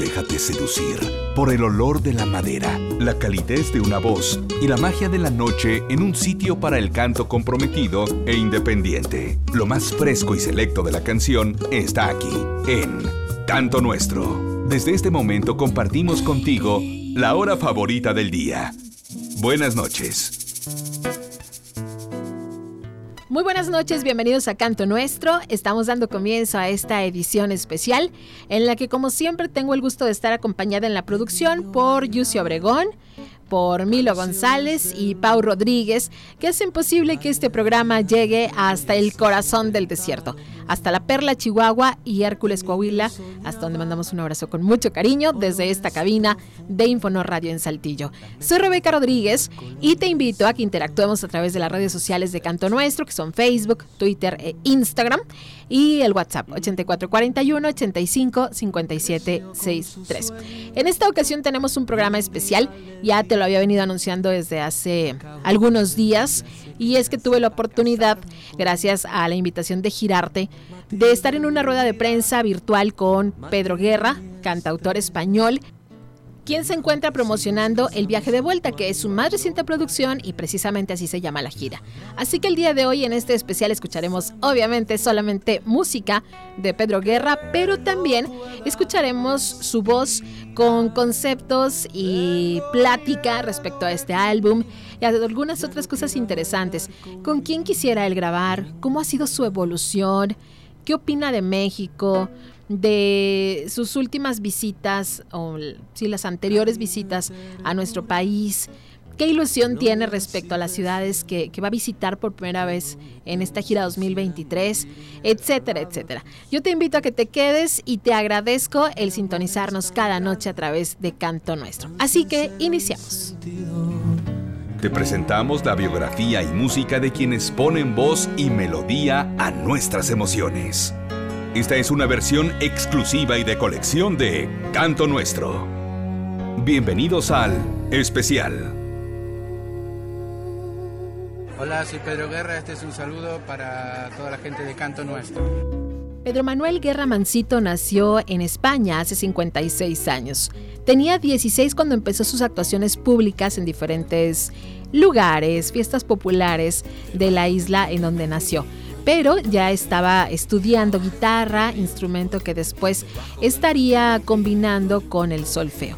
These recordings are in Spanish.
Déjate seducir por el olor de la madera, la calidez de una voz y la magia de la noche en un sitio para el canto comprometido e independiente. Lo más fresco y selecto de la canción está aquí, en Canto Nuestro. Desde este momento compartimos contigo la hora favorita del día. Buenas noches. Muy buenas noches, bienvenidos a Canto Nuestro. Estamos dando comienzo a esta edición especial en la que como siempre tengo el gusto de estar acompañada en la producción por Yusio Obregón, por Milo González y Pau Rodríguez, que hacen posible que este programa llegue hasta el corazón del desierto, hasta la Perla Chihuahua y Hércules Coahuila, hasta donde mandamos un abrazo con mucho cariño desde esta cabina de Infonor Radio en Saltillo. Soy Rebeca Rodríguez y te invito a que interactuemos a través de las redes sociales de Canto Nuestro, que son Facebook, Twitter e Instagram, y el WhatsApp 8441 85 57 63. En esta ocasión tenemos un programa especial, ya te lo había venido anunciando desde hace algunos días, y es que tuve la oportunidad, gracias a la invitación de Girarte, de estar en una rueda de prensa virtual con Pedro Guerra, cantautor español, quien se encuentra promocionando el viaje de vuelta, que es su más reciente producción y precisamente así se llama la gira. Así que el día de hoy en este especial escucharemos obviamente solamente música de Pedro Guerra, pero también escucharemos su voz con conceptos y plática respecto a este álbum y a algunas otras cosas interesantes. ¿Con quién quisiera él grabar? ¿Cómo ha sido su evolución? ¿Qué opina de México? De sus últimas visitas, o si las anteriores visitas a nuestro país. ¿Qué ilusión tiene respecto a las ciudades que, que, va a visitar por primera vez en esta gira 2023? Etcétera, etcétera. Yo te invito a que te quedes y te agradezco el sintonizarnos cada noche a través de Canto Nuestro. Así que iniciamos. Te presentamos la biografía y música de quienes ponen voz y melodía a nuestras emociones. Esta es una versión exclusiva y de colección de Canto Nuestro. Bienvenidos al especial. Hola, soy Pedro Guerra, este es un saludo para toda la gente de Canto Nuestro. Pedro Manuel Guerra Mancito nació en España hace 56 años. Tenía 16 cuando empezó sus actuaciones públicas en diferentes lugares, fiestas populares de la isla en donde nació pero ya estaba estudiando guitarra, instrumento que después estaría combinando con el solfeo.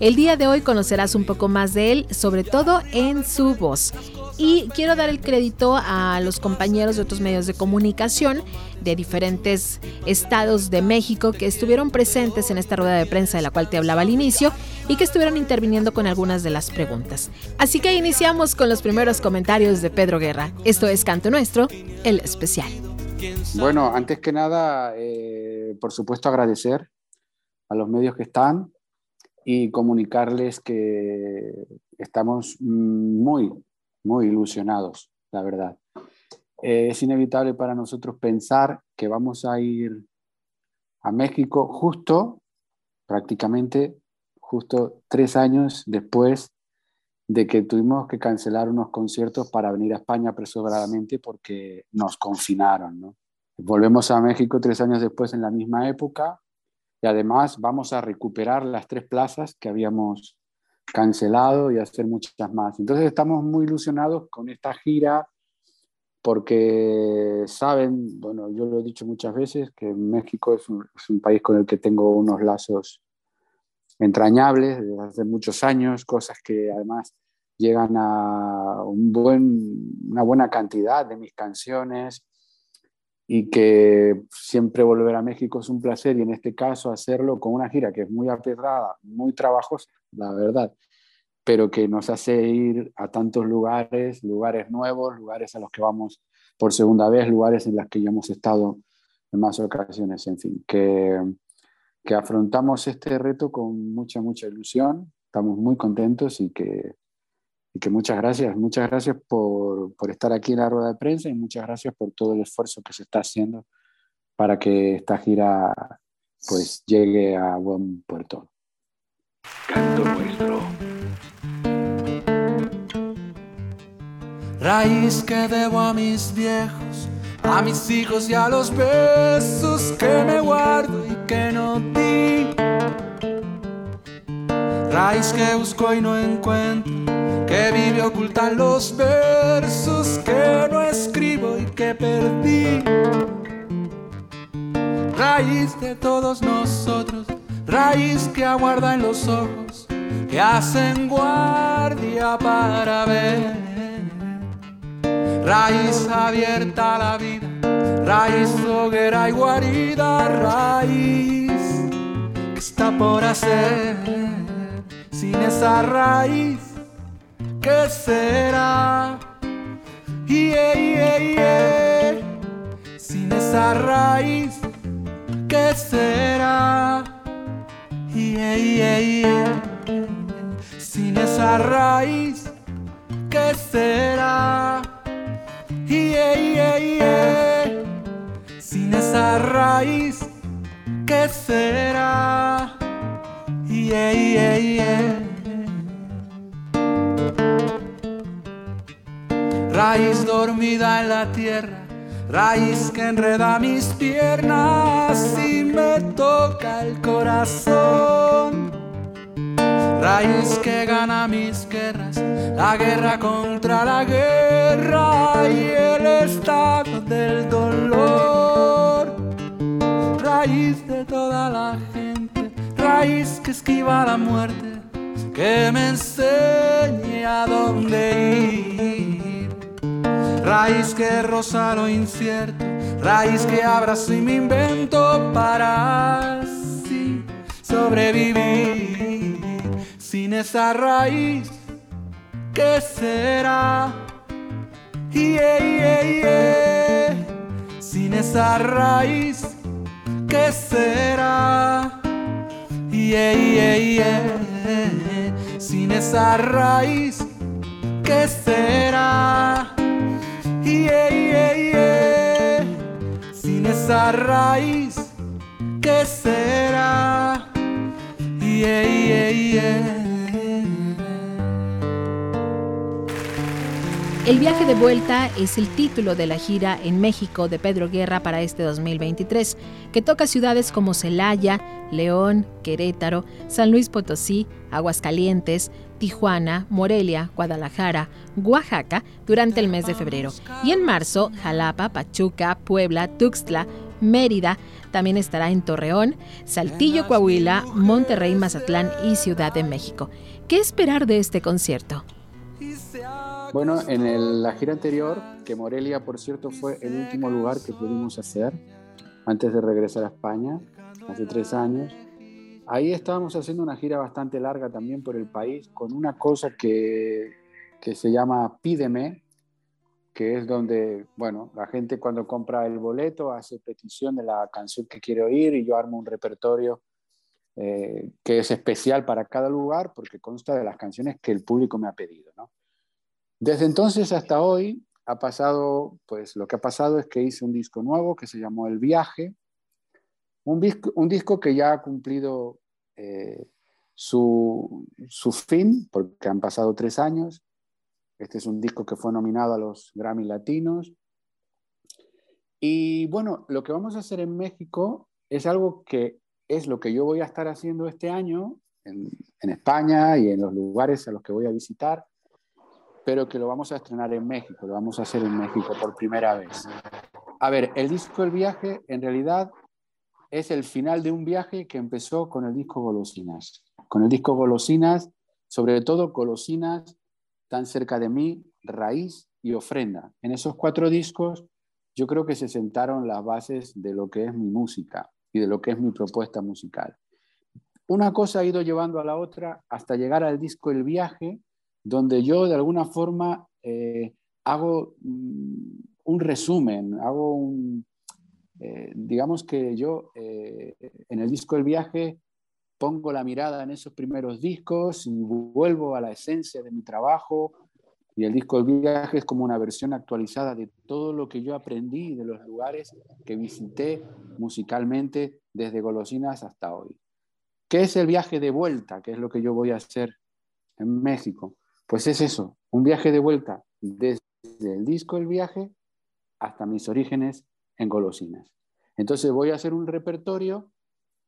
El día de hoy conocerás un poco más de él, sobre todo en su voz. Y quiero dar el crédito a los compañeros de otros medios de comunicación de diferentes estados de México que estuvieron presentes en esta rueda de prensa de la cual te hablaba al inicio y que estuvieron interviniendo con algunas de las preguntas. Así que iniciamos con los primeros comentarios de Pedro Guerra. Esto es Canto Nuestro, el especial. Bueno, antes que nada, eh, por supuesto agradecer a los medios que están y comunicarles que estamos muy muy ilusionados, la verdad. Eh, es inevitable para nosotros pensar que vamos a ir a México justo, prácticamente, justo tres años después de que tuvimos que cancelar unos conciertos para venir a España apresuradamente porque nos confinaron. Volvemos a México tres años después en la misma época y además vamos a recuperar las tres plazas que habíamos cancelado y hacer muchas más. Entonces estamos muy ilusionados con esta gira porque saben, bueno, yo lo he dicho muchas veces, que México es un, país con el que tengo unos lazos entrañables desde hace muchos años, cosas que además llegan a una buena cantidad de mis canciones y que siempre volver a México es un placer y en este caso hacerlo con una gira que es muy apedrada, muy trabajosa, la verdad, pero que nos hace ir a tantos lugares, lugares nuevos, lugares a los que vamos por segunda vez, lugares en los que ya hemos estado en más ocasiones, en fin, que, que afrontamos este reto con mucha, mucha ilusión, estamos muy contentos y que, y que muchas gracias, muchas gracias por, por, estar aquí en la rueda de prensa y muchas gracias por todo el esfuerzo que se está haciendo para que esta gira pues llegue a buen puerto. Canto nuestro. Raíz que debo a mis viejos, a mis hijos y a los besos que me guardo y que no di raíz que busco y no encuentro, que vive oculta los versos que no escribo y que perdí. Raíz de todos nosotros, raíz que aguarda en los ojos, que hacen guardia para ver. Raíz abierta a la vida, raíz hoguera y guarida, raíz que está por hacer. Sin esa raíz, ¿qué será? Yeah, yeah, yeah. Sin esa raíz, ¿qué será? Sin esa raíz, ¿qué será? Sin esa raíz, ¿qué será? Yeah, yeah, yeah. Raíz dormida en la tierra, raíz que enreda mis piernas y me toca el corazón. Raíz que gana mis guerras, la guerra contra la guerra y el estado del dolor. Raíz de toda la gente, raíz que esquiva la muerte, que me enseñe a dónde ir. Raíz que roza lo incierto, raíz que abrazo y me invento para así sobrevivir. Sin esa raíz, ¿qué será? Yeah, yeah, yeah. Sin esa raíz, ¿qué será? Sin esa raíz, ¿qué será? Yeah, yeah, yeah. Sin esa raíz, ¿qué será? Yeah, yeah, yeah. El viaje de vuelta es el título de la gira en México de Pedro Guerra para este 2023, que toca ciudades como Celaya, León, Querétaro, San Luis Potosí, Aguascalientes, Tijuana, Morelia, Guadalajara, Oaxaca durante el mes de febrero. Y en marzo, Jalapa, Pachuca, Puebla, Tuxtla, Mérida, también estará en Torreón, Saltillo, Coahuila, Monterrey, Mazatlán y Ciudad de México. ¿Qué esperar de este concierto? Bueno, en la gira anterior, que Morelia, por cierto, fue el último lugar que pudimos hacer antes de regresar a España, hace tres años. Ahí estábamos haciendo una gira bastante larga también por el país, con una cosa que, que se llama Pídeme, que es donde, bueno, la gente cuando compra el boleto hace petición de la canción que quiere oír y yo armo un repertorio eh, que es especial para cada lugar porque consta de las canciones que el público me ha pedido, ¿no? Desde entonces hasta hoy ha pasado, pues lo que ha pasado es que hice un disco nuevo que se llamó El Viaje, un disco, que ya ha cumplido eh, su, su fin, porque han pasado tres años. Este es un disco que fue nominado a los Grammy Latinos. Y bueno, lo que vamos a hacer en México es algo que es lo que yo voy a estar haciendo este año en España y en los lugares a los que voy a visitar pero que lo vamos a estrenar en México, lo vamos a hacer en México por primera vez. A ver, el disco El Viaje en realidad es el final de un viaje que empezó con el disco Golosinas. Con el disco Golosinas, sobre todo Golosinas, Tan cerca de mí, Raíz y Ofrenda. En esos cuatro discos yo creo que se sentaron las bases de lo que es mi música y de lo que es mi propuesta musical. Una cosa ha ido llevando a la otra hasta llegar al disco El Viaje, donde yo de alguna forma eh, hago mm, un resumen, hago un, eh, digamos que yo eh, en el disco El Viaje pongo la mirada en esos primeros discos y vuelvo a la esencia de mi trabajo y el disco El Viaje es como una versión actualizada de todo lo que yo aprendí de los lugares que visité musicalmente desde Golosinas hasta hoy. ¿Qué es el viaje de vuelta? ¿Qué es lo que yo voy a hacer en México? Pues es eso, un viaje de vuelta desde el disco El Viaje hasta mis orígenes en Golosinas. Entonces voy a hacer un repertorio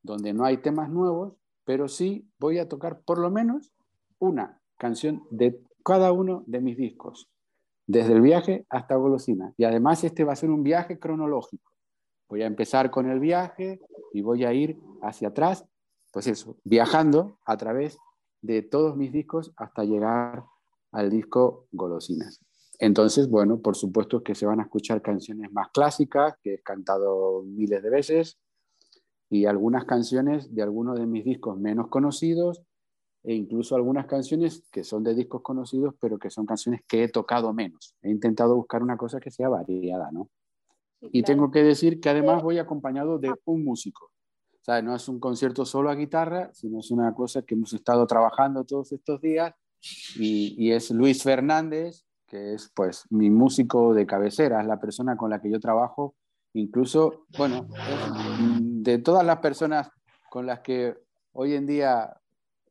donde no hay temas nuevos, pero sí voy a tocar por lo menos una canción de cada uno de mis discos, desde el viaje hasta Golosina. Y además este va a ser un viaje cronológico. Voy a empezar con el viaje y voy a ir hacia atrás, pues eso, viajando a través de todos mis discos hasta llegar al disco Golosinas. Entonces, bueno, por supuesto que se van a escuchar canciones más clásicas que he cantado miles de veces y algunas canciones de algunos de mis discos menos conocidos e incluso algunas canciones que son de discos conocidos, pero que son canciones que he tocado menos. He intentado buscar una cosa que sea variada, ¿no? y tengo que decir que además voy acompañado de un músico. Sea, no es un concierto solo a guitarra, sino es una cosa que hemos estado trabajando todos estos días. Y, y es Luis Fernández, que es pues mi músico de cabecera, es la persona con la que yo trabajo, incluso, bueno, de todas las personas con las que hoy en día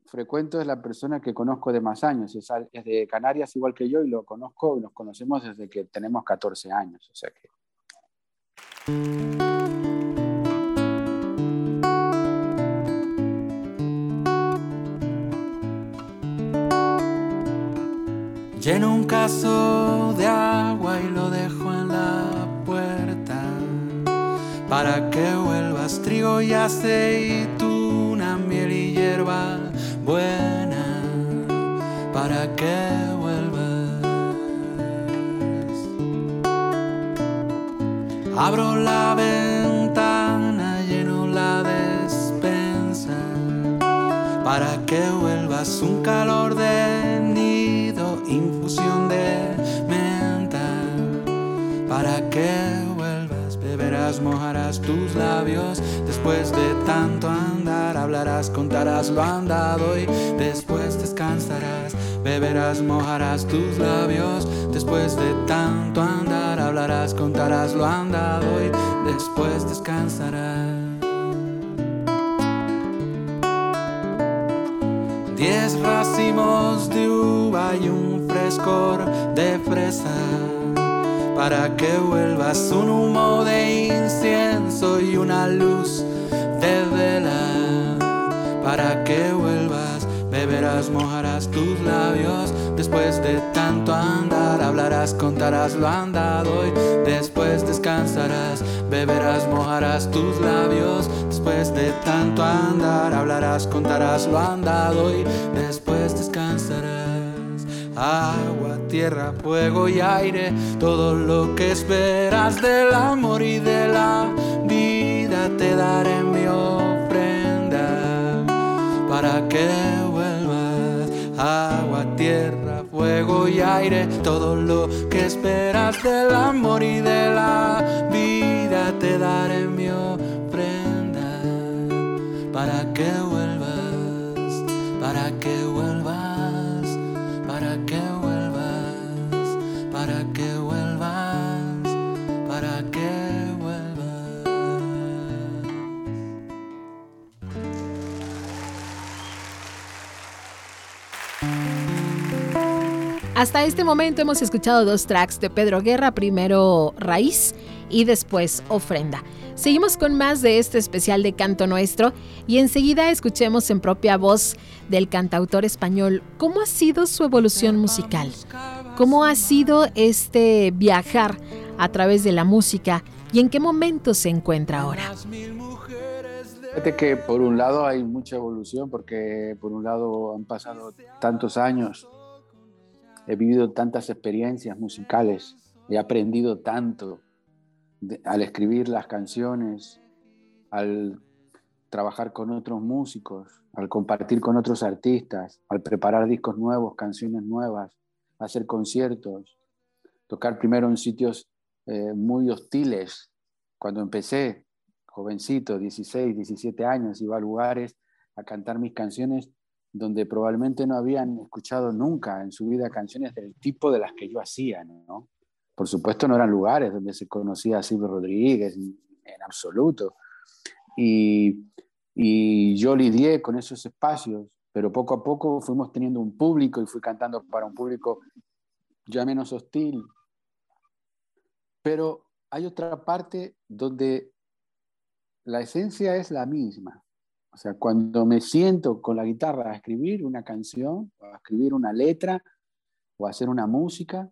frecuento es la persona que conozco de más años, es, de Canarias igual que yo y lo conozco y nos conocemos desde que tenemos 14 años, o sea que... Lleno un caso de agua y lo dejo en la puerta. Para que vuelvas trigo y aceituna, miel y hierba buena. Para que vuelvas. Abro la ventana, lleno la despensa. Para que vuelvas un calor de infusión de menta para que vuelvas, beberás, mojarás tus labios. Después de tanto andar, hablarás, contarás lo andado y después descansarás, beberás, mojarás tus labios. Después de tanto andar, hablarás, contarás lo andado y después descansarás. Diez racimos de uva y un frescor de fresa para que vuelvas un humo de incienso y una luz de vela para que vuelvas beberás mojarás tus labios. Después de tanto andar hablarás contarás lo andado y después descansarás beberás mojarás tus labios. Después de tanto andar hablarás contarás lo andado y después descansarás. Agua tierra fuego y aire todo lo que esperas del amor y de la vida te daré mi ofrenda para que vuelvas. Agua tierra fuego y aire todo lo que esperas del amor y de la para que vuelvas para que vuelvas para que vuelvas para que vuelvas para que vuelvas. Hasta este momento hemos escuchado dos tracks de Pedro Guerra, primero Raíz y después Ofrenda. Seguimos con más de este especial de Canto Nuestro y enseguida escuchemos en propia voz del cantautor español cómo ha sido su evolución musical, cómo ha sido este viajar a través de la música y en qué momento se encuentra ahora. Fíjate que por un lado hay mucha evolución porque por un lado han pasado tantos años he vivido tantas experiencias musicales, he aprendido tanto al escribir las canciones, al trabajar con otros músicos, al compartir con otros artistas, al preparar discos nuevos, canciones nuevas, hacer conciertos, tocar primero en sitios eh, muy hostiles. Cuando empecé, jovencito, 16, 17 años, iba a lugares a cantar mis canciones donde probablemente no habían escuchado nunca en su vida canciones del tipo de las que yo hacía, ¿no? Por supuesto no eran lugares donde se conocía a Silvio Rodríguez en, absoluto. Y, yo lidié con esos espacios, pero poco a poco fuimos teniendo un público y fui cantando para un público ya menos hostil. Pero hay otra parte donde la esencia es la misma. O sea, cuando me siento con la guitarra a escribir una canción, o a escribir una letra, o a hacer una música,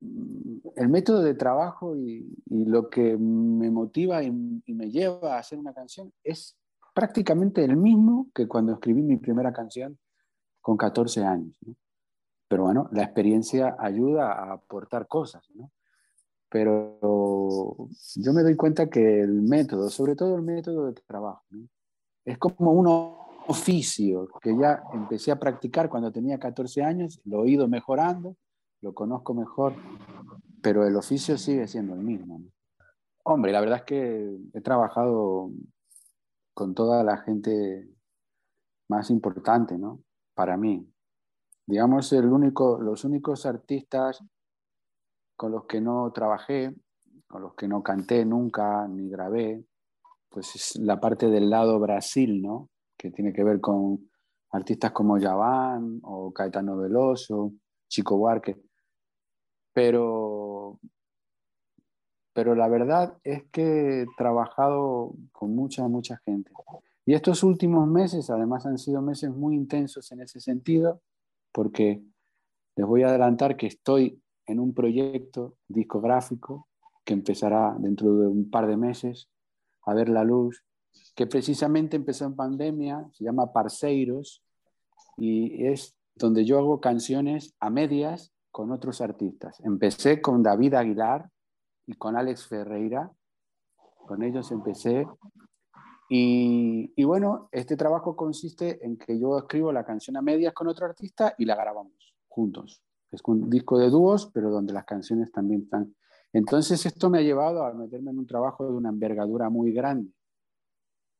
el método de trabajo y, lo que me motiva y, me lleva a hacer una canción es prácticamente el mismo que cuando escribí mi primera canción con 14 años. Pero bueno, la experiencia ayuda a aportar cosas. Pero yo me doy cuenta que el método, sobre todo el método de trabajo, es como un oficio que ya empecé a practicar cuando tenía 14 años, lo he ido mejorando, lo conozco mejor, pero el oficio sigue siendo el mismo. Hombre, la verdad es que he trabajado con toda la gente más importante, ¿no? Para mí. Digamos, el único, los únicos artistas con los que no trabajé, con los que no canté nunca ni grabé, pues es la parte del lado Brasil, ¿no? Que tiene que ver con artistas como Yaván o Caetano Veloso, Chico Buarque. Pero, pero la verdad es que he trabajado con mucha, mucha gente. Y estos últimos meses, además, han sido meses muy intensos en ese sentido, porque les voy a adelantar que estoy en un proyecto discográfico que empezará dentro de un par de meses a ver la luz, que precisamente empezó en pandemia, se llama Parceiros, y es donde yo hago canciones a medias con otros artistas. Empecé con David Aguilar y con Alex Ferreira, con ellos empecé. Y, y, bueno, este trabajo consiste en que yo escribo la canción a medias con otro artista y la grabamos juntos. Es un disco de dúos, pero donde las canciones también están entonces esto me ha llevado a meterme en un trabajo de una envergadura muy grande.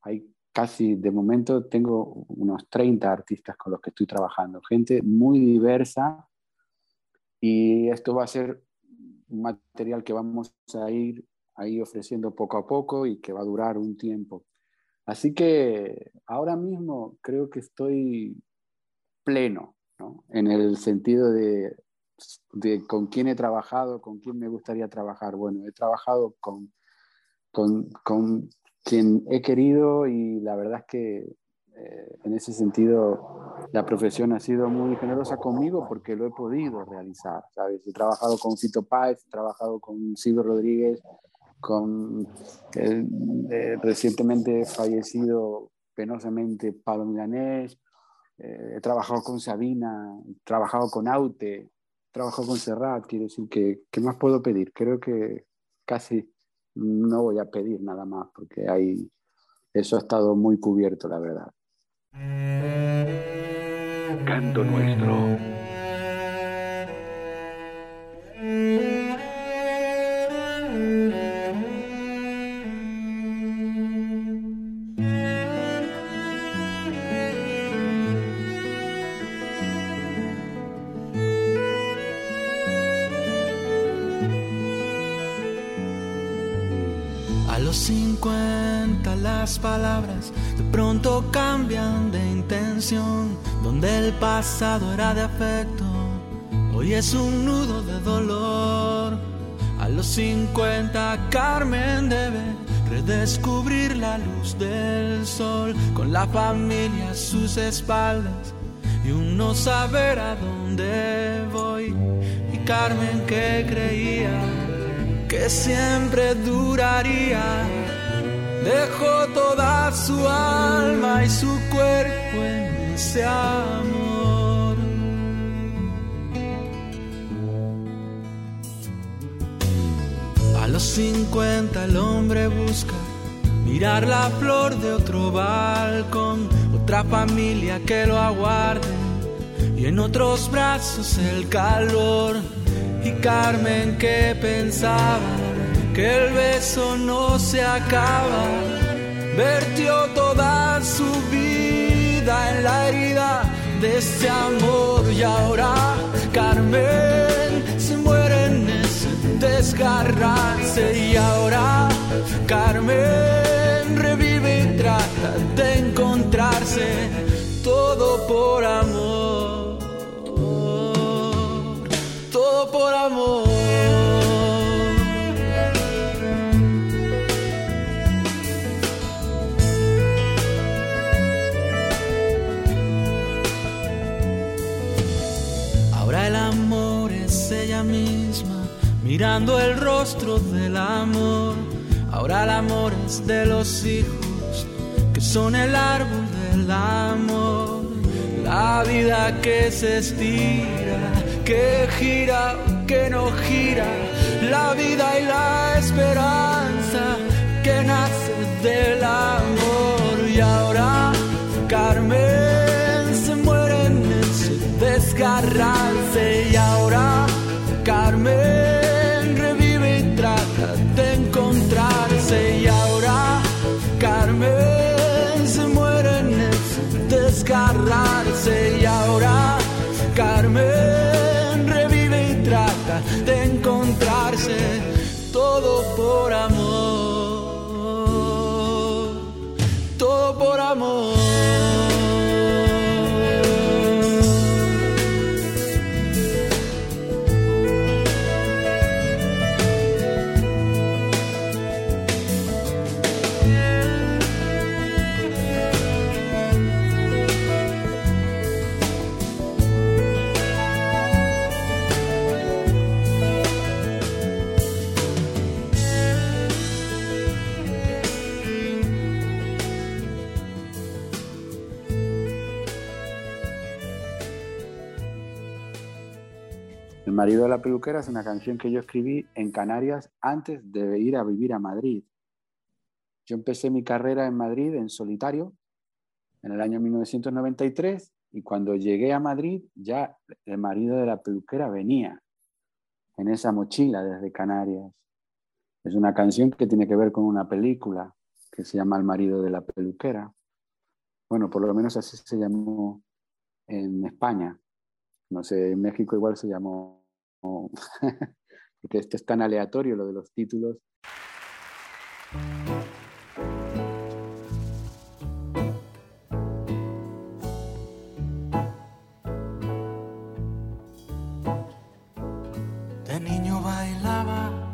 Hay casi, de momento, tengo unos 30 artistas con los que estoy trabajando, gente muy diversa y esto va a ser material que vamos a ir ahí ofreciendo poco a poco y que va a durar un tiempo. Así que ahora mismo creo que estoy pleno, ¿no? en el sentido de de con quién he trabajado, con quién me gustaría trabajar. Bueno, he trabajado con, con, con quien he querido y la verdad es que eh, en ese sentido la profesión ha sido muy generosa conmigo porque lo he podido realizar, ¿sabes? He trabajado con Fito Páez, he trabajado con Silvio Rodríguez, con el eh, recientemente fallecido penosamente Pablo Milanés, eh, he trabajado con Sabina, he trabajado con Aute, trabajo con Serrat, quiero decir que, ¿qué más puedo pedir? Creo que casi no voy a pedir nada más porque hay, eso ha estado muy cubierto, la verdad. Canto nuestro. De pronto cambian de intención. Donde el pasado era de afecto, hoy es un nudo de dolor. A los 50 Carmen debe redescubrir la luz del sol con la familia a sus espaldas y un no saber a dónde voy. Y Carmen que creía que siempre duraría dejó toda su alma y su cuerpo en ese amor. A los 50 el hombre busca mirar la flor de otro balcón, otra familia que lo aguarde y en otros brazos el calor. Y Carmen que pensaba que el beso no se acaba. Vertió toda su vida en la herida de este amor y ahora Carmen se muere en ese desgarrarse y ahora Carmen revive y trata de encontrarse todo por amor, todo por amor. Mirando el rostro del amor. Ahora el amor es de los hijos, que son el árbol del amor. La vida que se estira, que gira, que no gira. La vida y la esperanza marido de la peluquera es una canción que yo escribí en Canarias antes de ir a vivir a Madrid. Yo empecé mi carrera en Madrid en solitario en el año 1993 y cuando llegué a Madrid ya el marido de la peluquera venía en esa mochila desde Canarias. Es una canción que tiene que ver con una película que se llama El marido de la peluquera. Bueno, por lo menos así se llamó en España. No sé, en México igual se llamó, porque esto es tan aleatorio lo de los títulos. De niño bailaba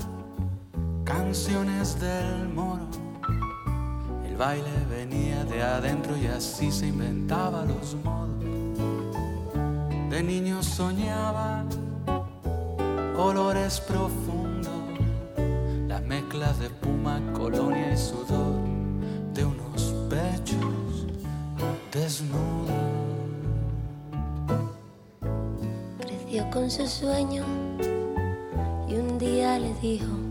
canciones del moro. El baile venía de adentro y así se inventaba los modos. De niño soñaba olores profundos, la mezcla de espuma, colonia y sudor de unos pechos desnudos. Creció con su sueño y un día le dijo,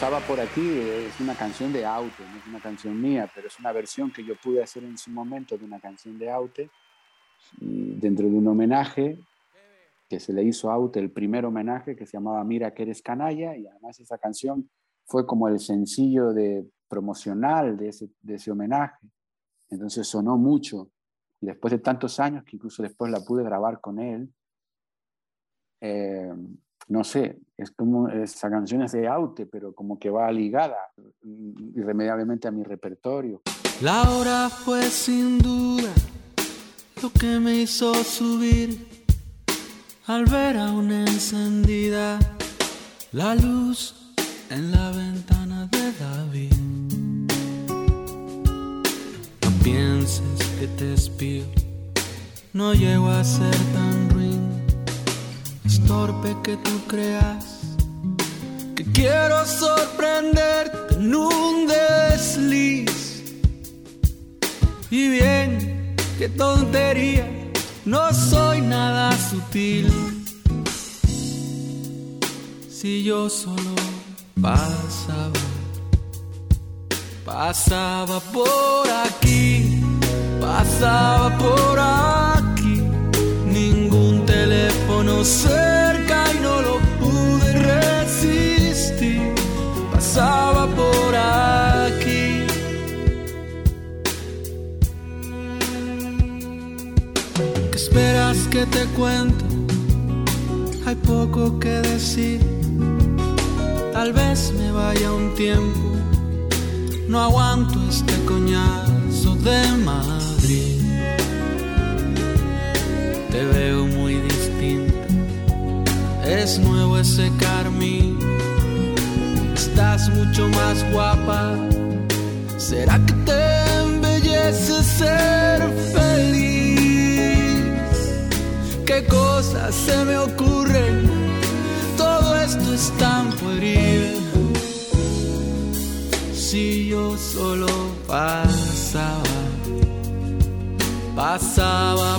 pasaba por aquí es una canción de Aute, no es una canción mía, pero es una versión que yo pude hacer en su momento de una canción de Aute, dentro de un homenaje que se le hizo a Aute, el primer homenaje que se llamaba Mira que eres canalla, y además esa canción fue como el sencillo de promocional de ese, de ese homenaje. Entonces sonó mucho. Y después de tantos años, que incluso después la pude grabar con él, eh, no sé, es como esa canción es de Aute, pero como que va ligada irremediablemente a mi repertorio. La hora fue sin duda lo que me hizo subir al ver a una encendida la luz en la ventana de David. No pienses que te espío, no llego a ser tan ruin que tú creas que quiero sorprenderte en un desliz. Y bien, qué tontería, no soy nada sutil. Si yo solo pasaba, pasaba por aquí, pasaba por aquí, teléfono se pasaba por aquí. ¿Qué esperas que te cuento? Hay poco que decir. Tal vez me vaya un tiempo. No aguanto este coñazo de Madrid. Te veo muy. Es nuevo ese carmín estás mucho más guapa. ¿Será que te embellece ser feliz? ¿Qué cosas se me ocurren? Todo esto es tan pueril. Si yo solo pasaba, pasaba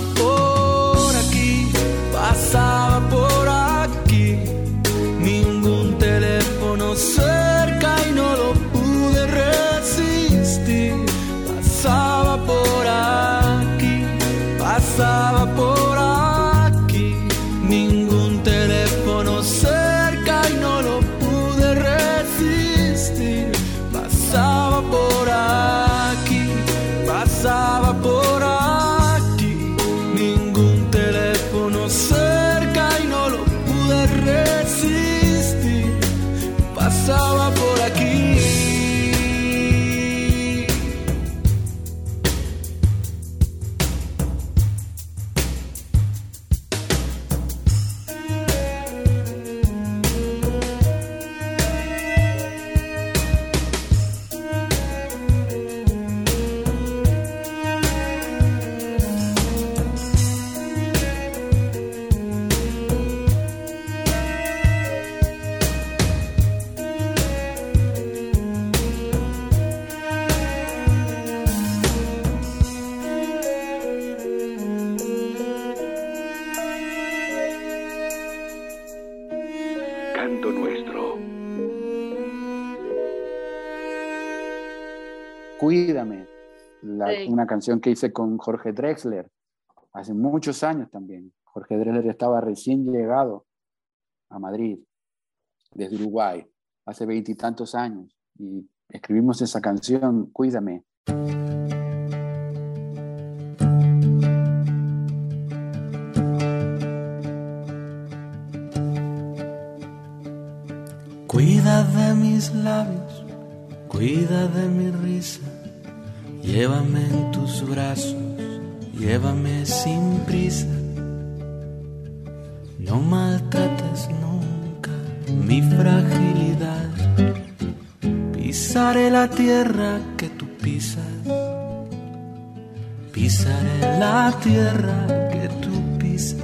canción que hice con Jorge Drexler hace muchos años también. Jorge Drexler estaba recién llegado a Madrid desde Uruguay hace veintitantos años y escribimos esa canción, Cuídame. Cuida de mis labios, cuida de mi risa Llévame en tus brazos, llévame sin prisa. No maltrates nunca mi fragilidad. Pisaré la tierra que tú pisas. Pisaré la tierra que tú pisas.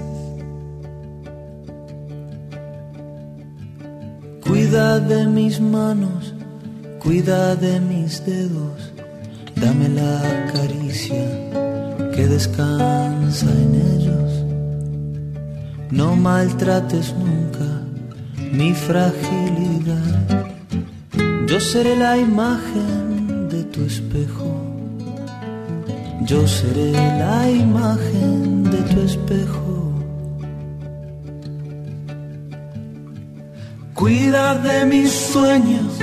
Cuida de mis manos, cuida de mis dedos Dame la caricia que descansa en ellos. No maltrates nunca mi fragilidad. Yo seré la imagen de tu espejo. Yo seré la imagen de tu espejo. Cuida de mis sueños,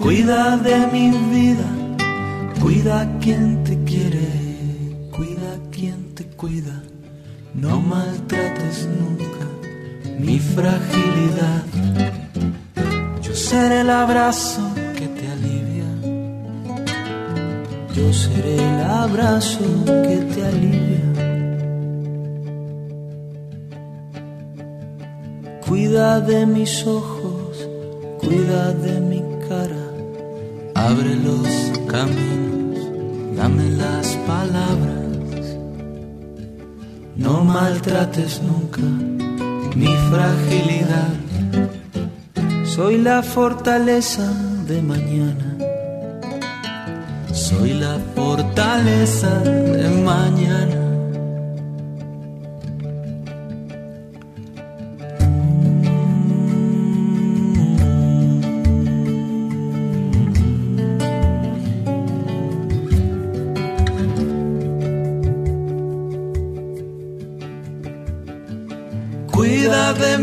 cuida de mi vida, cuida quien te quiere, cuida quien te cuida. No maltrates nunca mi fragilidad. Yo seré el abrazo que te alivia. Yo seré el abrazo que te alivia. Cuida de mis ojos, cuida de mi cara. Abre los caminos, dame las palabras. No maltrates nunca mi fragilidad. Soy la fortaleza de mañana. Soy la fortaleza de mañana.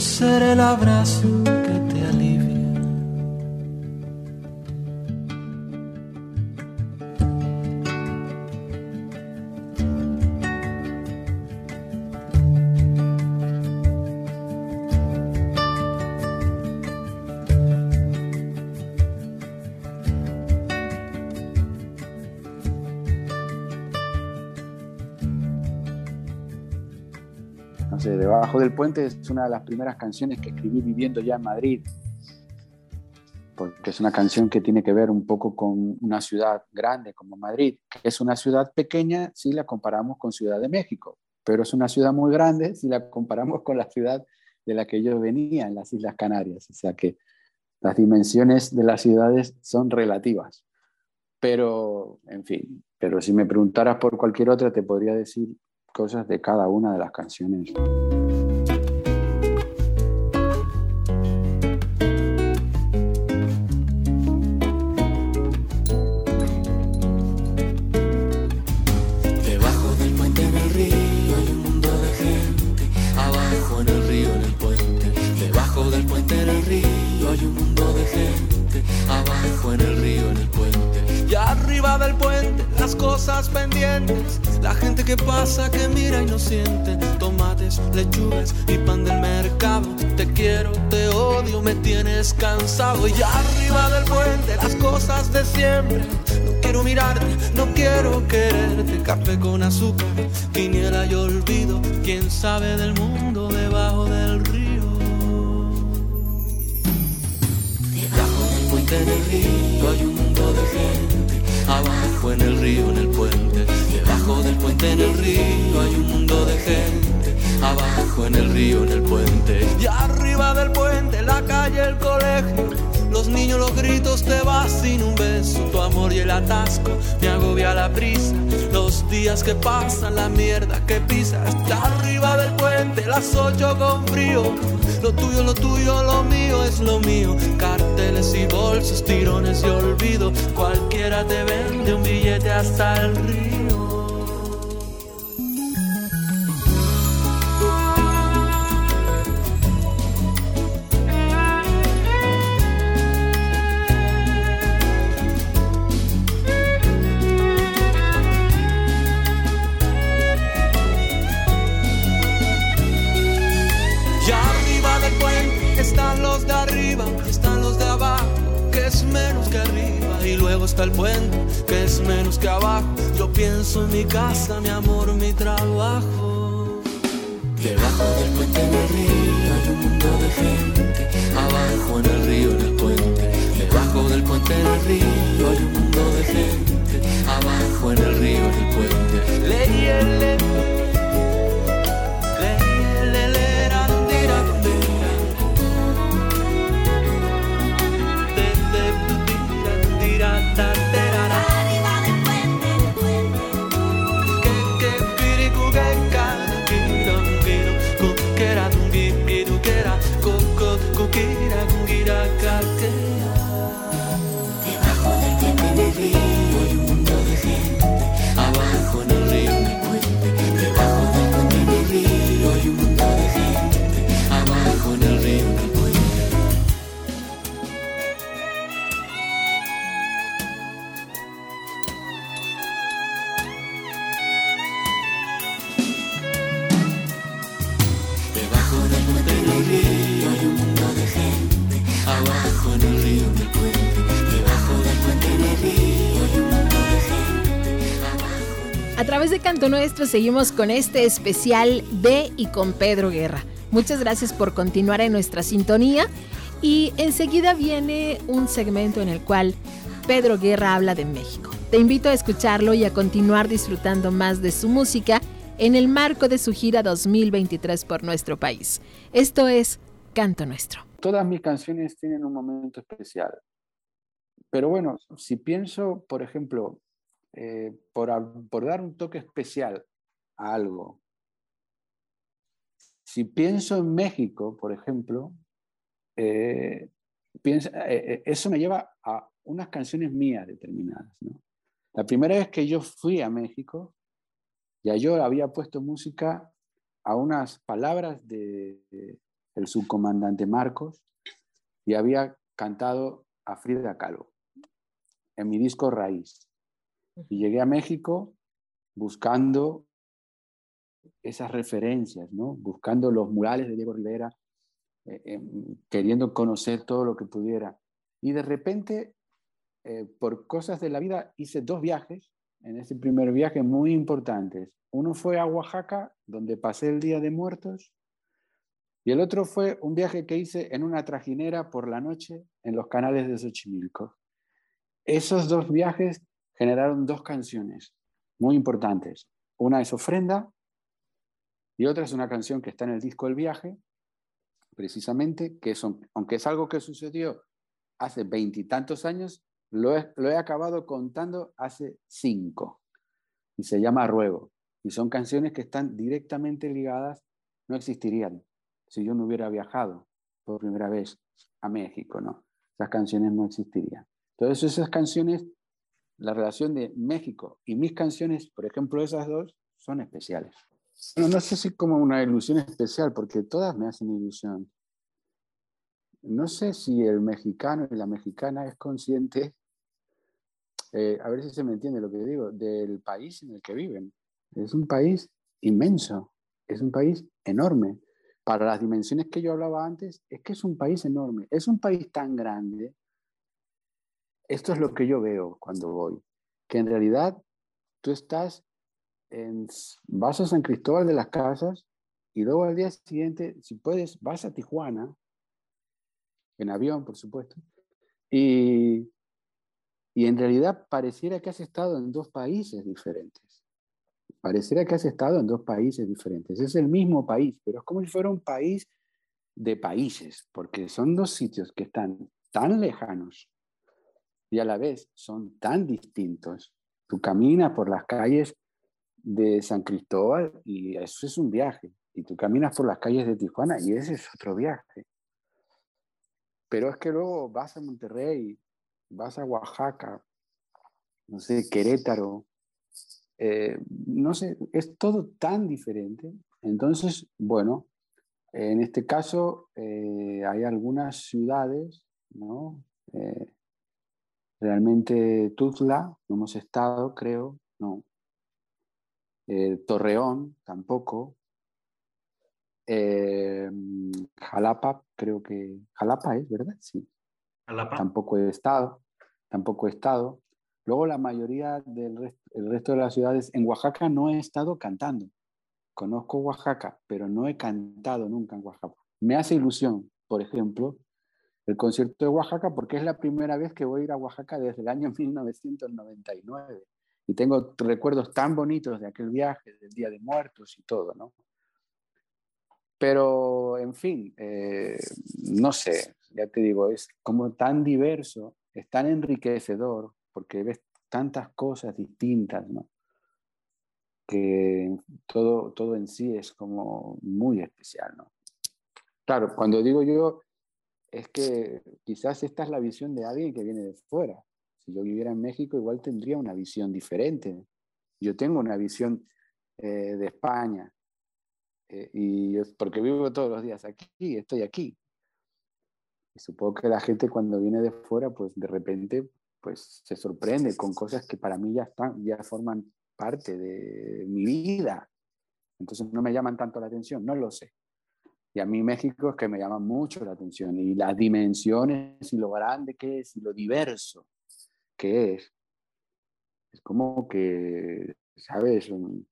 Yo seré el abrazo es una de las primeras canciones que escribí viviendo ya en Madrid, porque es una canción que tiene que ver un poco con una ciudad grande como Madrid, que es una ciudad pequeña si la comparamos con Ciudad de México, pero es una ciudad muy grande si la comparamos con la ciudad de la que yo venía, en las Islas Canarias. O sea que las dimensiones de las ciudades son relativas. Pero, en fin, pero si me preguntaras por cualquier otra, te podría decir cosas de cada una de las canciones. Cosas pendientes. La gente que pasa, que mira y no siente. Tomates, lechugas y pan del mercado. Te quiero, te odio, me tienes cansado. Y arriba del puente las cosas de siempre. No quiero mirarte, no quiero quererte. Café con azúcar, quiniela y olvido. Quién sabe del mundo debajo del río. Debajo del puente en el río hay un mundo de gente. Abajo en el río, en el puente. Debajo del puente en el río hay un mundo de gente. Abajo en el río, en el puente. Y arriba del puente, la calle, el colegio. Los niños, los gritos, te vas sin un beso. Tu amor y el atasco me agobia la prisa. Días que pasan, la mierda que pisas. Y arriba del puente, las ocho con frío. Lo tuyo, lo tuyo, lo mío es lo mío. Carteles y bolsos, tirones y olvido. Cualquiera te vende un billete hasta el río. hasta el puente, que es menos que abajo. Yo pienso en mi casa, mi amor, mi trabajo. Debajo del puente del río hay un mundo de gente, abajo en el río, en el puente. Debajo del puente del río hay un mundo de gente, abajo en el río, en el puente. Leyele. Nuestro seguimos con este especial de y con Pedro Guerra. Muchas gracias por continuar en nuestra sintonía y enseguida viene un segmento en el cual Pedro Guerra habla de México. Te invito a escucharlo y a continuar disfrutando más de su música en el marco de su gira 2023 por nuestro país. Esto es Canto Nuestro. Todas mis canciones tienen un momento especial. Pero bueno, si pienso, por ejemplo, eh, por, por dar un toque especial a algo, si pienso en México, por ejemplo, eh, piensa, eh, eso me lleva a unas canciones mías determinadas. ¿no? La primera vez que yo fui a México, ya yo había puesto música a unas palabras del de, subcomandante Marcos y había cantado a Frida Kahlo en mi disco Raíz. Y llegué a México buscando esas referencias, ¿no? buscando los murales de Diego Rivera, eh, eh, queriendo conocer todo lo que pudiera. Y de repente, eh, por cosas de la vida, hice dos viajes en ese primer viaje muy importantes. Uno fue a Oaxaca, donde pasé el Día de Muertos, y el otro fue un viaje que hice en una trajinera por la noche en los canales de Xochimilco. Esos dos viajes generaron dos canciones muy importantes. Una es Ofrenda y otra es una canción que está en el disco El Viaje, precisamente, que son, aunque es algo que sucedió hace veintitantos años, lo he, lo he acabado contando hace cinco. Y se llama Ruego. Y son canciones que están directamente ligadas, no existirían si yo no hubiera viajado por primera vez a México, ¿no? Esas canciones no existirían. Entonces esas canciones, la relación de México y mis canciones, por ejemplo esas dos, son especiales. Bueno, no sé si como una ilusión especial, porque todas me hacen ilusión. No sé si el mexicano y la mexicana es consciente, eh, a ver si se me entiende lo que digo, del país en el que viven. Es un país inmenso, es un país enorme. Para las dimensiones que yo hablaba antes, es que es un país enorme, es un país tan grande. Esto es lo que yo veo cuando voy, que en realidad tú estás vas a San Cristóbal de las Casas y luego al día siguiente, si puedes, vas a Tijuana, en avión, por supuesto, y, y en realidad pareciera que has estado en dos países diferentes. Pareciera que has estado en dos países diferentes. Es el mismo país, pero es como si fuera un país de países, porque son dos sitios que están tan lejanos y a la vez son tan distintos. Tú caminas por las calles de San Cristóbal y eso es un viaje. Y tú caminas por las calles de Tijuana y ese es otro viaje. Pero es que luego vas a Monterrey, vas a Oaxaca, no sé, Querétaro, eh, no sé, es todo tan diferente. Entonces, bueno, en este caso eh, hay algunas ciudades, ¿no? Eh, realmente Tuzla, no hemos estado, creo, no, eh, Torreón tampoco, eh, Jalapa, creo que Jalapa es, ¿verdad? Sí. Jalapa. Tampoco he estado, tampoco he estado. Luego la mayoría del resto, el resto de las ciudades, en Oaxaca no he estado cantando. Conozco Oaxaca, pero no he cantado nunca en Oaxaca. Me hace ilusión, por ejemplo, el concierto de Oaxaca porque es la primera vez que voy a ir a Oaxaca desde el año 1999 y tengo recuerdos tan bonitos de aquel viaje, del Día de Muertos y todo, ¿no? Pero, en fin, eh, no sé, ya te digo, es como tan diverso, es tan enriquecedor, porque ves tantas cosas distintas, ¿no? Que todo, todo en sí es como muy especial, ¿no? Claro, cuando digo yo, es que quizás esta es la visión de alguien que viene de fuera, si yo viviera en México, igual tendría una visión diferente. Yo tengo una visión eh, de España, eh, y porque vivo todos los días aquí, estoy aquí. Y supongo que la gente cuando viene de fuera, pues de repente pues se sorprende con cosas que para mí ya están, ya forman parte de mi vida. Entonces no me llaman tanto la atención, no lo sé. Y a mí México es que me llama mucho la atención y las dimensiones y lo grande que es y lo diverso que es, es como que ¿sabes? Un,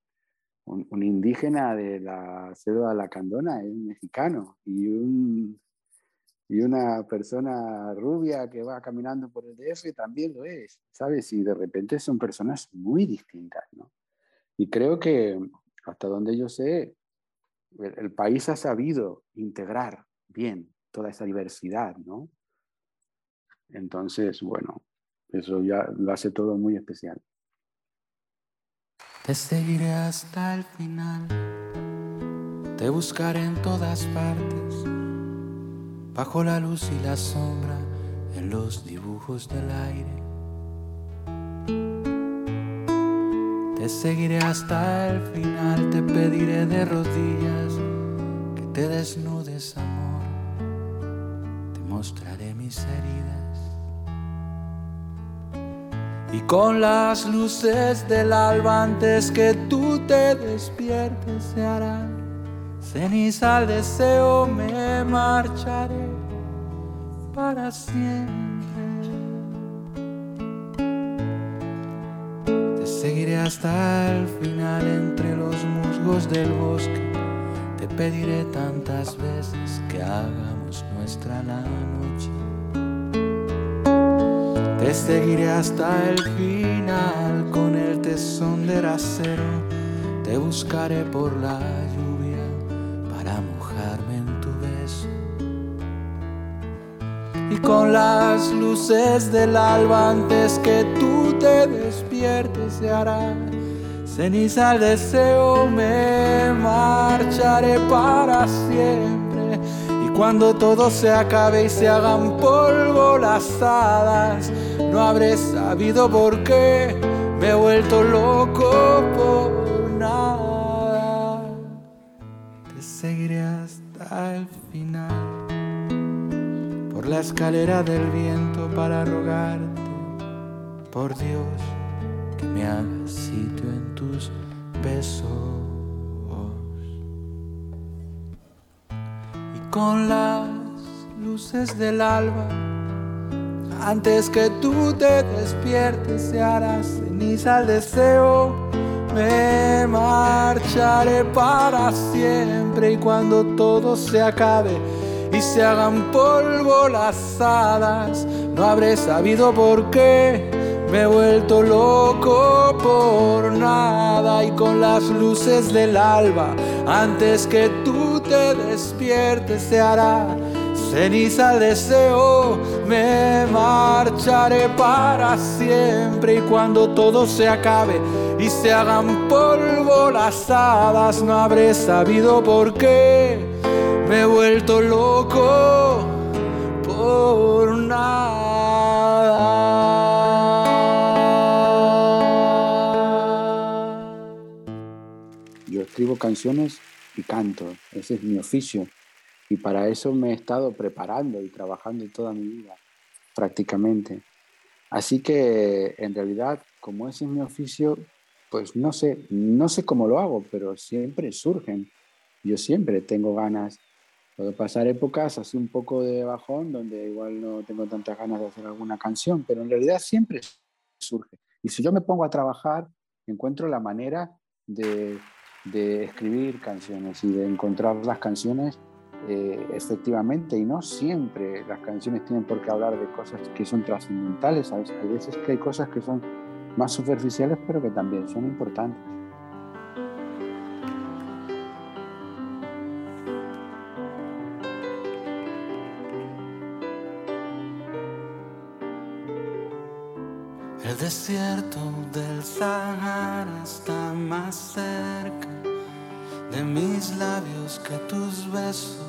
indígena de la selva lacandona es mexicano y, un, y una persona rubia que va caminando por el DF también lo es, ¿sabes? Y de repente son personas muy distintas, ¿no? Y creo que hasta donde yo sé, el, país ha sabido integrar bien toda esa diversidad, ¿no? Entonces, bueno, eso ya lo hace todo muy especial. Te seguiré hasta el final, te buscaré en todas partes, bajo la luz y la sombra, en los dibujos del aire. Te seguiré hasta el final, te pediré de rodillas que te desnudes, amor, te mostraré mis heridas. Y con las luces del alba antes que tú te despiertes se hará ceniza al deseo me marcharé para siempre hasta el final entre los musgos del bosque te pediré tantas veces que hagamos nuestra la noche te seguiré hasta el final con el tesón del acero. Te buscaré por la con las luces del alba antes que tú te despiertes se hará ceniza el deseo. Me marcharé para siempre. Y cuando todo se acabe y se hagan polvo las hadas no habré sabido por qué me he vuelto loco por nada. Te seguiré hasta el final, la escalera del viento para rogarte, por Dios, que me hagas sitio en tus besos. Y con las luces del alba, antes que tú te despiertes se hará ceniza el deseo. Me marcharé para siempre y cuando todo se acabe y se hagan polvo las hadas, no habré sabido por qué. Me he vuelto loco por nada. Y con las luces del alba, antes que tú te despiertes se hará ceniza al deseo, me marcharé para siempre y cuando todo se acabe y se hagan polvo las hadas, no habré sabido por qué me he vuelto loco por nada. Yo escribo canciones y canto, ese es mi oficio y para eso me he estado preparando y trabajando toda mi vida, prácticamente. Así que en realidad, como ese es mi oficio, pues no sé, no sé cómo lo hago, pero siempre surgen. Yo siempre tengo ganas. Puedo pasar épocas así un poco de bajón, donde igual no tengo tantas ganas de hacer alguna canción, pero en realidad siempre surge. Y si yo me pongo a trabajar, encuentro la manera de, escribir canciones y de encontrar las canciones eh, efectivamente, y no siempre las canciones tienen por qué hablar de cosas que son trascendentales, hay veces que hay cosas que son más superficiales, pero que también son importantes. Desierto del Sahara está más cerca de mis labios que tus besos.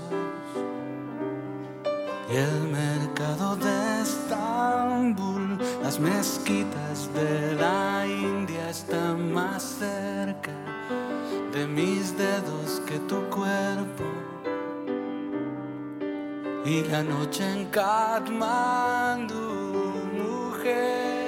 Y el mercado de Estambul, las mezquitas de la India están más cerca de mis dedos que tu cuerpo. Y la noche en Kathmandu, mujer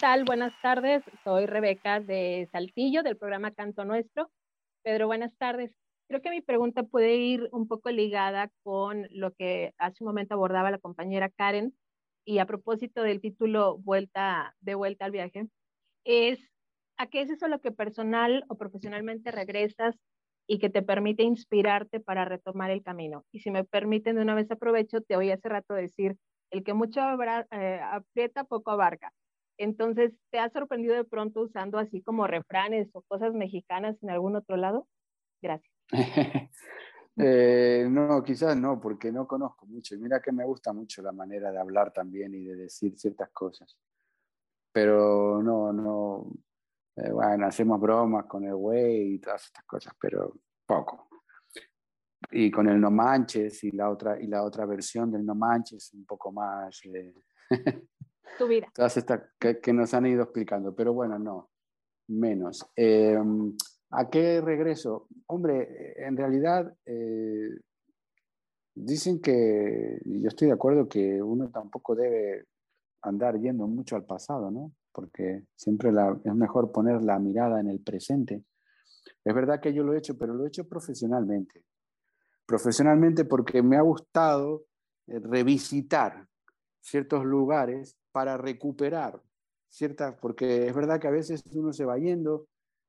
tal? Buenas tardes. Soy Rebeca de Saltillo, del programa Canto Nuestro. Pedro, buenas tardes. Creo que mi pregunta puede ir un poco ligada con lo que hace un momento abordaba la compañera Karen y a propósito del título Vuelta de vuelta al viaje, es ¿a qué es eso lo que personal o profesionalmente regresas y que te permite inspirarte para retomar el camino? Y si me permiten, de una vez aprovecho, te oí hace rato decir, el que mucho abra- eh, aprieta, poco abarca. Entonces, ¿te has sorprendido de pronto usando así como refranes o cosas mexicanas en algún otro lado? Gracias. Eh, no, quizás no, porque no conozco mucho. Y mira que me gusta mucho la manera de hablar también y de decir ciertas cosas. Pero no, no. eh, bueno, hacemos bromas con el güey y todas estas cosas, pero poco. Y con el no manches y la otra, y la otra versión del no manches, un poco más. eh, Tu vida. todas estas que, nos han ido explicando, pero bueno, no, menos. Eh, ¿A qué regreso? Hombre, en realidad eh, dicen que, yo estoy de acuerdo que uno tampoco debe andar yendo mucho al pasado, ¿no? Porque siempre es mejor poner la mirada en el presente. Es verdad que yo lo he hecho, pero lo he hecho profesionalmente. Profesionalmente porque me ha gustado eh, revisitar ciertos lugares para recuperar ciertas, porque es verdad que a veces uno se va yendo.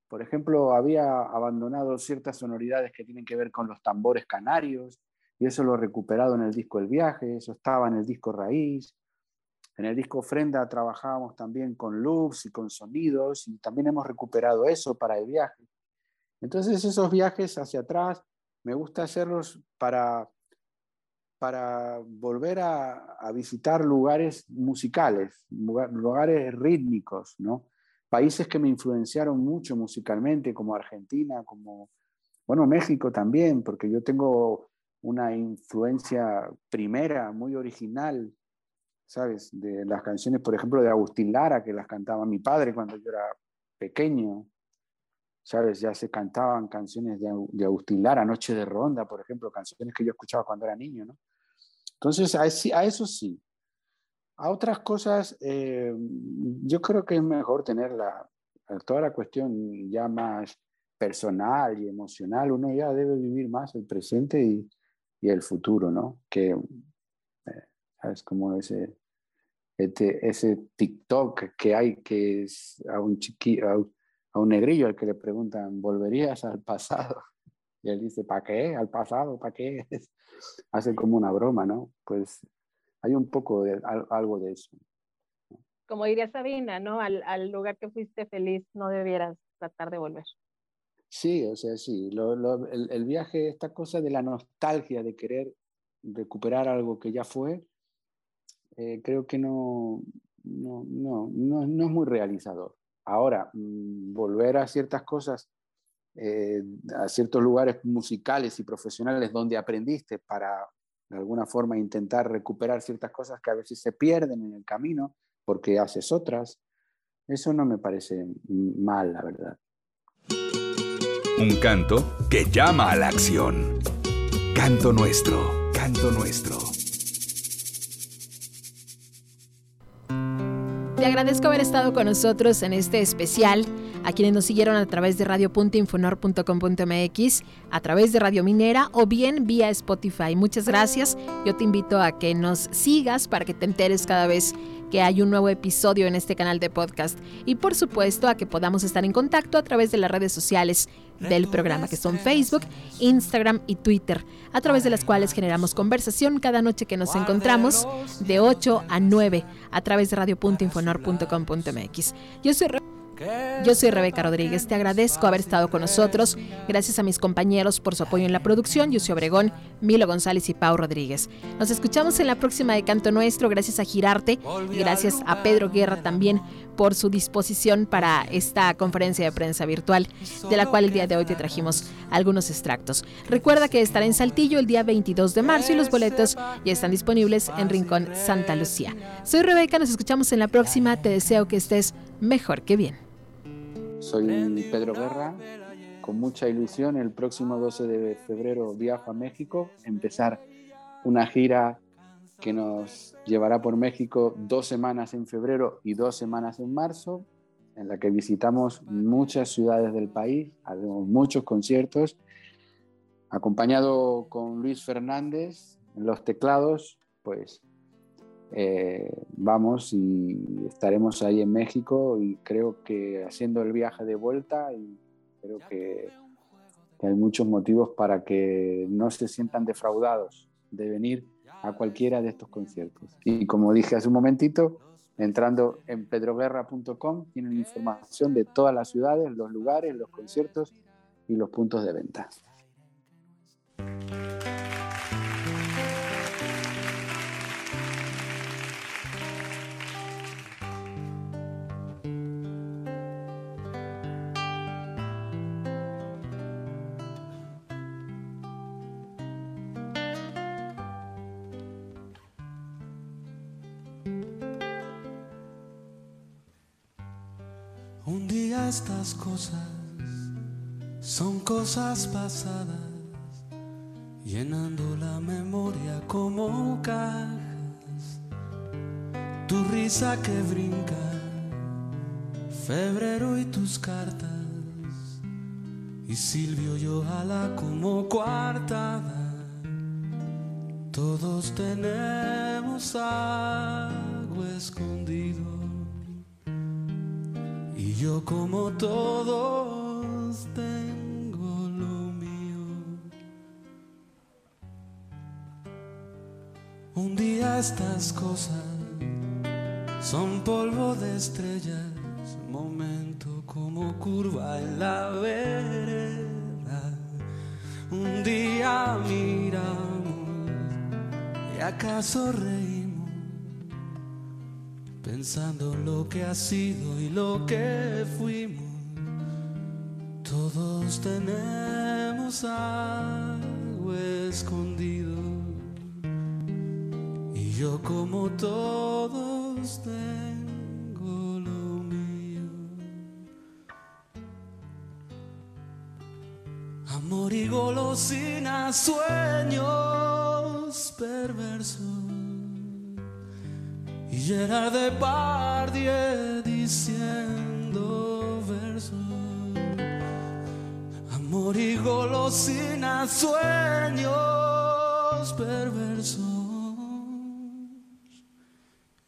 Por ejemplo, había abandonado ciertas sonoridades que tienen que ver con los tambores canarios, y eso lo he recuperado en el disco El Viaje, eso estaba en el disco Raíz. En el disco Ofrenda trabajábamos también con loops y con sonidos, y también hemos recuperado eso para el viaje. Entonces, esos viajes hacia atrás, me gusta hacerlos para para volver a, a visitar lugares musicales, lugar- lugares rítmicos, ¿no? Países que me influenciaron mucho musicalmente, como Argentina, como, bueno, México también, porque yo tengo una influencia primera, muy original, ¿sabes? De las canciones, por ejemplo, de Agustín Lara, que las cantaba mi padre cuando yo era pequeño, ¿sabes? Ya se cantaban canciones de, de Agustín Lara, Noche de Ronda, por ejemplo, canciones que yo escuchaba cuando era niño, ¿no? Entonces, a, eso sí. A otras cosas, eh, yo creo que es mejor tener la, toda la cuestión ya más personal y emocional. Uno ya debe vivir más el presente y, el futuro, ¿no? Que, eh, ¿sabes? Como ese, este, ese TikTok que hay que es a un chiqui, a, a un negrillo al que le preguntan, ¿volverías al pasado? Y él dice, ¿para qué? ¿Al pasado? ¿Para qué? Hace como una broma, ¿no? Pues hay un poco de algo de eso. Como diría Sabina, ¿no? Al, al lugar que fuiste feliz no debieras tratar de volver. Sí, o sea, sí. Lo, lo, el, el, viaje, esta cosa de la nostalgia, de querer recuperar algo que ya fue, eh, creo que no, no, no, no, no es muy realizador. Ahora, mmm, volver a ciertas cosas eh, a ciertos lugares musicales y profesionales donde aprendiste para de alguna forma intentar recuperar ciertas cosas que a veces se pierden en el camino porque haces otras, eso no me parece mal, la verdad. Un canto que llama a la acción. Canto nuestro, canto nuestro. Te agradezco haber estado con nosotros en este especial a quienes nos siguieron a través de radio.infonor.com.mx, a través de Radio Minera o bien vía Spotify. Muchas gracias. Yo te invito a que nos sigas para que te enteres cada vez que hay un nuevo episodio en este canal de podcast y por supuesto a que podamos estar en contacto a través de las redes sociales del programa que son Facebook, Instagram y Twitter, a través de las cuales generamos conversación cada noche que nos encontramos de 8 a 9 a través de radio.infonor.com.mx. Yo soy yo soy Rebeca Rodríguez, te agradezco haber estado con nosotros. Gracias a mis compañeros por su apoyo en la producción, Yusio Obregón, Milo González y Pau Rodríguez. Nos escuchamos en la próxima de Canto Nuestro, gracias a Girarte y gracias a Pedro Guerra también por su disposición para esta conferencia de prensa virtual, de la cual el día de hoy te trajimos algunos extractos. Recuerda que estará en Saltillo el día 22 de marzo y los boletos ya están disponibles en Rincón Santa Lucía. Soy Rebeca, nos escuchamos en la próxima, te deseo que estés mejor que bien. Soy Pedro Guerra, con mucha ilusión. El próximo 12 de febrero viajo a México, empezar una gira que nos llevará por México dos semanas en febrero y dos semanas en marzo, en la que visitamos muchas ciudades del país, haremos muchos conciertos, acompañado con Luis Fernández en los teclados, pues eh, vamos y estaremos ahí en México y creo que haciendo el viaje de vuelta y creo que, que, hay muchos motivos para que no se sientan defraudados de venir a cualquiera de estos conciertos. Y como dije hace un momentito, entrando en pedroguerra.com tienen información de todas las ciudades, los lugares, los conciertos y los puntos de venta. Un día estas cosas son cosas pasadas, llenando la memoria como cajas. Tu risa que brinca, febrero y tus cartas, y Silvio y ojalá como coartada. Todos tenemos algo escondido. Yo como todos tengo lo mío. Un día estas cosas son polvo de estrellas, momento como curva en la vereda. Un día miramos y acaso reímos pensando lo que ha sido y lo que fuimos. Todos tenemos algo escondido y yo como todos tengo lo mío. Amor y golosina, sueños perversos Gerard Depardieu diciendo versos. Amor y golosina, sueños perversos.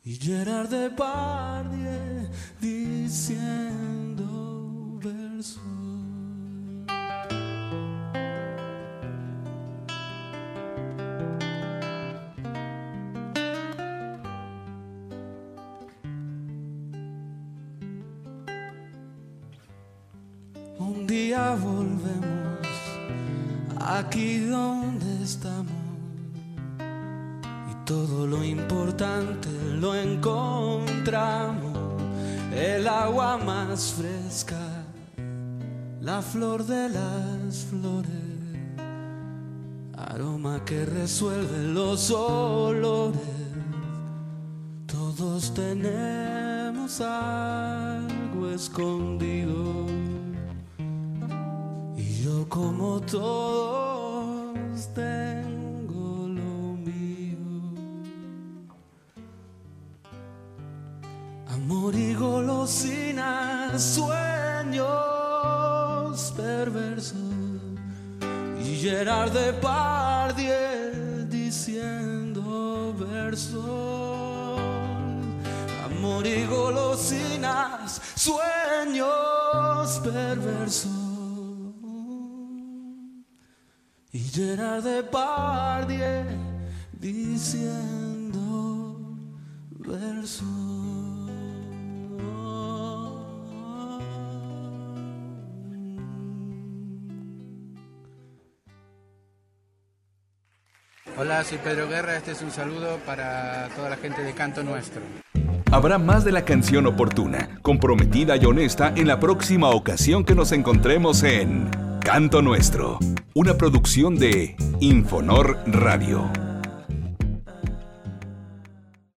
Y Gerard Depardieu diciendo Un día volvemos aquí donde estamos y todo lo importante lo encontramos. El agua más fresca, la flor de las flores, aroma que resuelve los olores. Todos tenemos algo escondido. Como todos diciendo versos. Hola, soy Pedro Guerra, este es un saludo para toda la gente de Canto Nuestro. Habrá más de la canción oportuna, comprometida y honesta en la próxima ocasión que nos encontremos en Canto Nuestro, una producción de Infonor Radio.